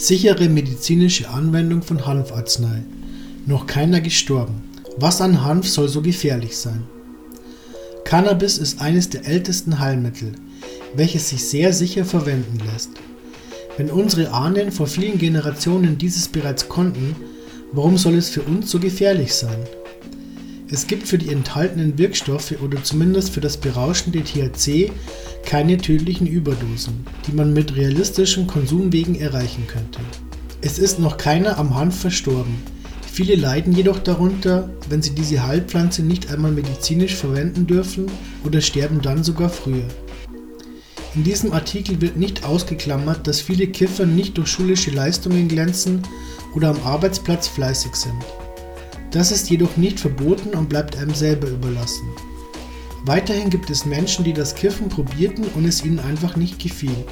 Sichere medizinische Anwendung von Hanfarznei. Noch keiner gestorben. Was an Hanf soll so gefährlich sein? Cannabis ist eines der ältesten Heilmittel, welches sich sehr sicher verwenden lässt. Wenn unsere Ahnen vor vielen Generationen dieses bereits konnten, warum soll es für uns so gefährlich sein? Es gibt für die enthaltenen Wirkstoffe oder zumindest für das berauschende THC keine tödlichen Überdosen, die man mit realistischen Konsumwegen erreichen könnte. Es ist noch keiner am Hanf verstorben. Viele leiden jedoch darunter, wenn sie diese Heilpflanze nicht einmal medizinisch verwenden dürfen oder sterben dann sogar früher. In diesem Artikel wird nicht ausgeklammert, dass viele Kiffer nicht durch schulische Leistungen glänzen oder am Arbeitsplatz fleißig sind. Das ist jedoch nicht verboten und bleibt einem selber überlassen. Weiterhin gibt es Menschen, die das Kiffen probierten und es ihnen einfach nicht gefiel.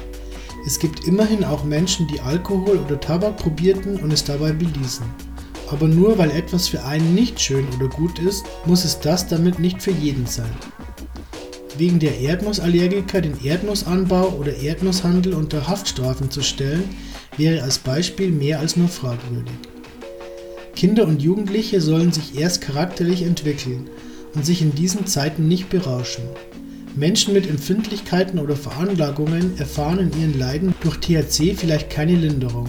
Es gibt immerhin auch Menschen, die Alkohol oder Tabak probierten und es dabei beließen. Aber nur weil etwas für einen nicht schön oder gut ist, muss es das damit nicht für jeden sein. Wegen der Erdnussallergiker den Erdnussanbau oder Erdnusshandel unter Haftstrafen zu stellen, wäre als Beispiel mehr als nur fragwürdig. Kinder und Jugendliche sollen sich erst charakterlich entwickeln und sich in diesen Zeiten nicht berauschen. Menschen mit Empfindlichkeiten oder Veranlagungen erfahren in ihren Leiden durch THC vielleicht keine Linderung,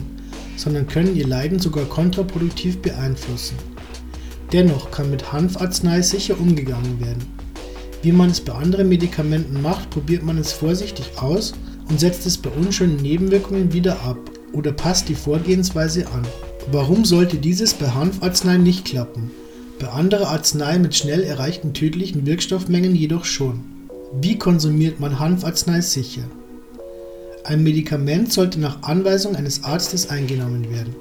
sondern können ihr Leiden sogar kontraproduktiv beeinflussen. Dennoch kann mit Hanfarznei sicher umgegangen werden. Wie man es bei anderen Medikamenten macht, probiert man es vorsichtig aus und setzt es bei unschönen Nebenwirkungen wieder ab oder passt die Vorgehensweise an. Warum sollte dieses bei Hanfarznei nicht klappen? Bei anderen Arzneien mit schnell erreichten tödlichen Wirkstoffmengen jedoch schon. Wie konsumiert man Hanfarznei sicher? Ein Medikament sollte nach Anweisung eines Arztes eingenommen werden.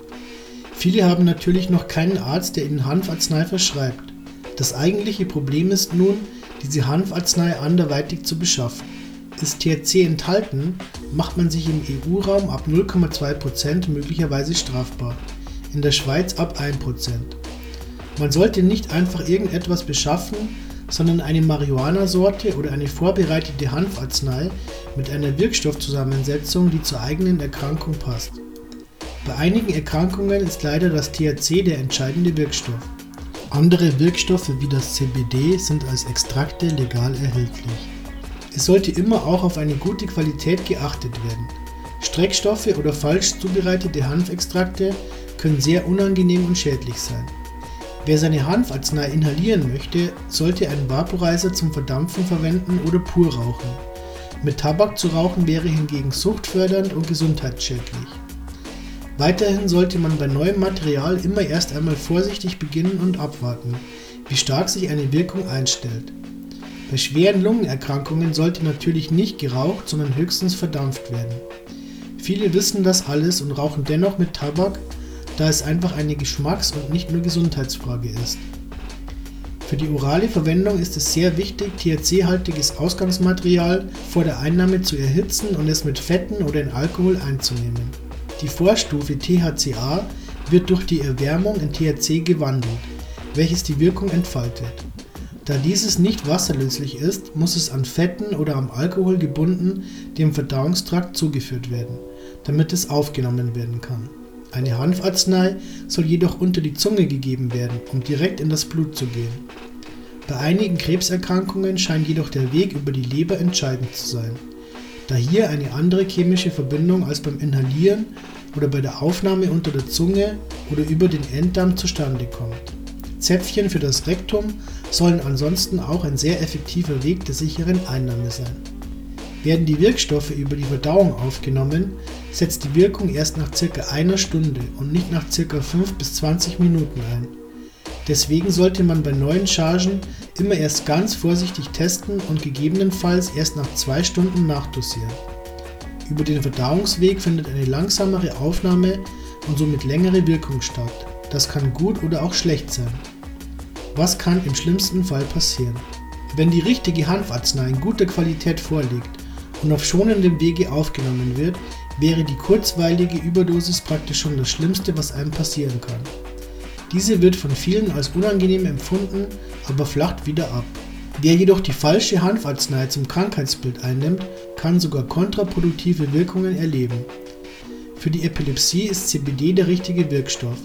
Viele haben natürlich noch keinen Arzt, der ihnen Hanfarznei verschreibt. Das eigentliche Problem ist nun, diese Hanfarznei anderweitig zu beschaffen. Ist THC enthalten, macht man sich im EU-Raum ab 0,2% möglicherweise strafbar in der Schweiz ab 1%. Man sollte nicht einfach irgendetwas beschaffen, sondern eine Marihuana-Sorte oder eine vorbereitete Hanfarznei mit einer Wirkstoffzusammensetzung, die zur eigenen Erkrankung passt. Bei einigen Erkrankungen ist leider das THC der entscheidende Wirkstoff. Andere Wirkstoffe wie das CBD sind als Extrakte legal erhältlich. Es sollte immer auch auf eine gute Qualität geachtet werden. Streckstoffe oder falsch zubereitete Hanfextrakte können sehr unangenehm und schädlich sein. Wer seine Hanfarznei inhalieren möchte, sollte einen Vaporizer zum Verdampfen verwenden oder pur rauchen. Mit Tabak zu rauchen wäre hingegen suchtfördernd und gesundheitsschädlich. Weiterhin sollte man bei neuem Material immer erst einmal vorsichtig beginnen und abwarten, wie stark sich eine Wirkung einstellt. Bei schweren Lungenerkrankungen sollte natürlich nicht geraucht, sondern höchstens verdampft werden. Viele wissen das alles und rauchen dennoch mit Tabak, da es einfach eine Geschmacks- und nicht nur Gesundheitsfrage ist. Für die orale Verwendung ist es sehr wichtig, THC-haltiges Ausgangsmaterial vor der Einnahme zu erhitzen und es mit Fetten oder in Alkohol einzunehmen. Die Vorstufe THCA wird durch die Erwärmung in THC gewandelt, welches die Wirkung entfaltet. Da dieses nicht wasserlöslich ist, muss es an Fetten oder am Alkohol gebunden dem Verdauungstrakt zugeführt werden, damit es aufgenommen werden kann. Eine Hanfarznei soll jedoch unter die Zunge gegeben werden, um direkt in das Blut zu gehen. Bei einigen Krebserkrankungen scheint jedoch der Weg über die Leber entscheidend zu sein, da hier eine andere chemische Verbindung als beim Inhalieren oder bei der Aufnahme unter der Zunge oder über den Enddarm zustande kommt. Zäpfchen für das Rektum sollen ansonsten auch ein sehr effektiver Weg der sicheren Einnahme sein. Werden die Wirkstoffe über die Verdauung aufgenommen, setzt die Wirkung erst nach circa einer Stunde und nicht nach circa 5 bis 20 Minuten ein. Deswegen sollte man bei neuen Chargen immer erst ganz vorsichtig testen und gegebenenfalls erst nach zwei Stunden nachdosieren. Über den Verdauungsweg findet eine langsamere Aufnahme und somit längere Wirkung statt. Das kann gut oder auch schlecht sein. Was kann im schlimmsten Fall passieren? Wenn die richtige Hanfarznei in guter Qualität vorliegt und auf schonendem Wege aufgenommen wird, wäre die kurzweilige Überdosis praktisch schon das Schlimmste, was einem passieren kann. Diese wird von vielen als unangenehm empfunden, aber flacht wieder ab. Wer jedoch die falsche Hanfarznei zum Krankheitsbild einnimmt, kann sogar kontraproduktive Wirkungen erleben. Für die Epilepsie ist CBD der richtige Wirkstoff.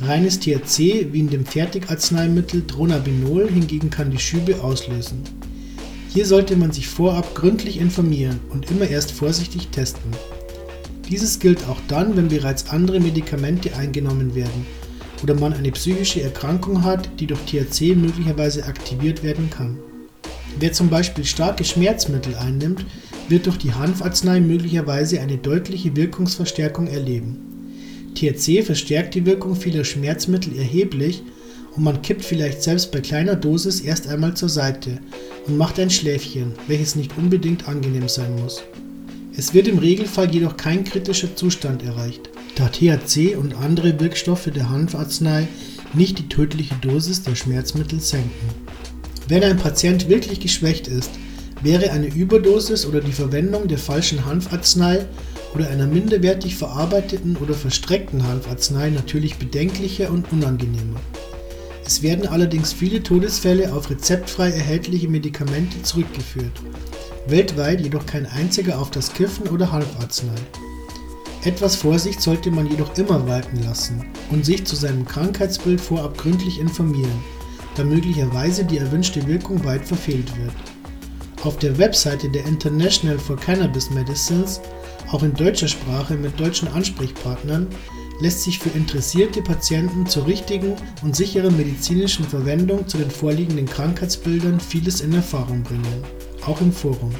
Reines THC wie in dem Fertigarzneimittel Dronabinol hingegen kann die Schübe auslösen. Hier sollte man sich vorab gründlich informieren und immer erst vorsichtig testen. Dieses gilt auch dann, wenn bereits andere Medikamente eingenommen werden oder man eine psychische Erkrankung hat, die durch THC möglicherweise aktiviert werden kann. Wer zum Beispiel starke Schmerzmittel einnimmt, wird durch die Hanfarznei möglicherweise eine deutliche Wirkungsverstärkung erleben. THC verstärkt die Wirkung vieler Schmerzmittel erheblich und man kippt vielleicht selbst bei kleiner Dosis erst einmal zur Seite und macht ein Schläfchen, welches nicht unbedingt angenehm sein muss. Es wird im Regelfall jedoch kein kritischer Zustand erreicht, da THC und andere Wirkstoffe der Hanfarznei nicht die tödliche Dosis der Schmerzmittel senken. Wenn ein Patient wirklich geschwächt ist, wäre eine Überdosis oder die Verwendung der falschen Hanfarznei oder einer minderwertig verarbeiteten oder verstreckten Hanfarznei natürlich bedenklicher und unangenehmer. Es werden allerdings viele Todesfälle auf rezeptfrei erhältliche Medikamente zurückgeführt, weltweit jedoch kein einziger auf das Kiffen oder Hanfarznei. Etwas Vorsicht sollte man jedoch immer walten lassen und sich zu seinem Krankheitsbild vorab gründlich informieren, da möglicherweise die erwünschte Wirkung weit verfehlt wird. Auf der Webseite der International for Cannabis Medicines, auch in deutscher Sprache mit deutschen Ansprechpartnern, lässt sich für interessierte Patienten zur richtigen und sicheren medizinischen Verwendung zu den vorliegenden Krankheitsbildern vieles in Erfahrung bringen, auch im Forum.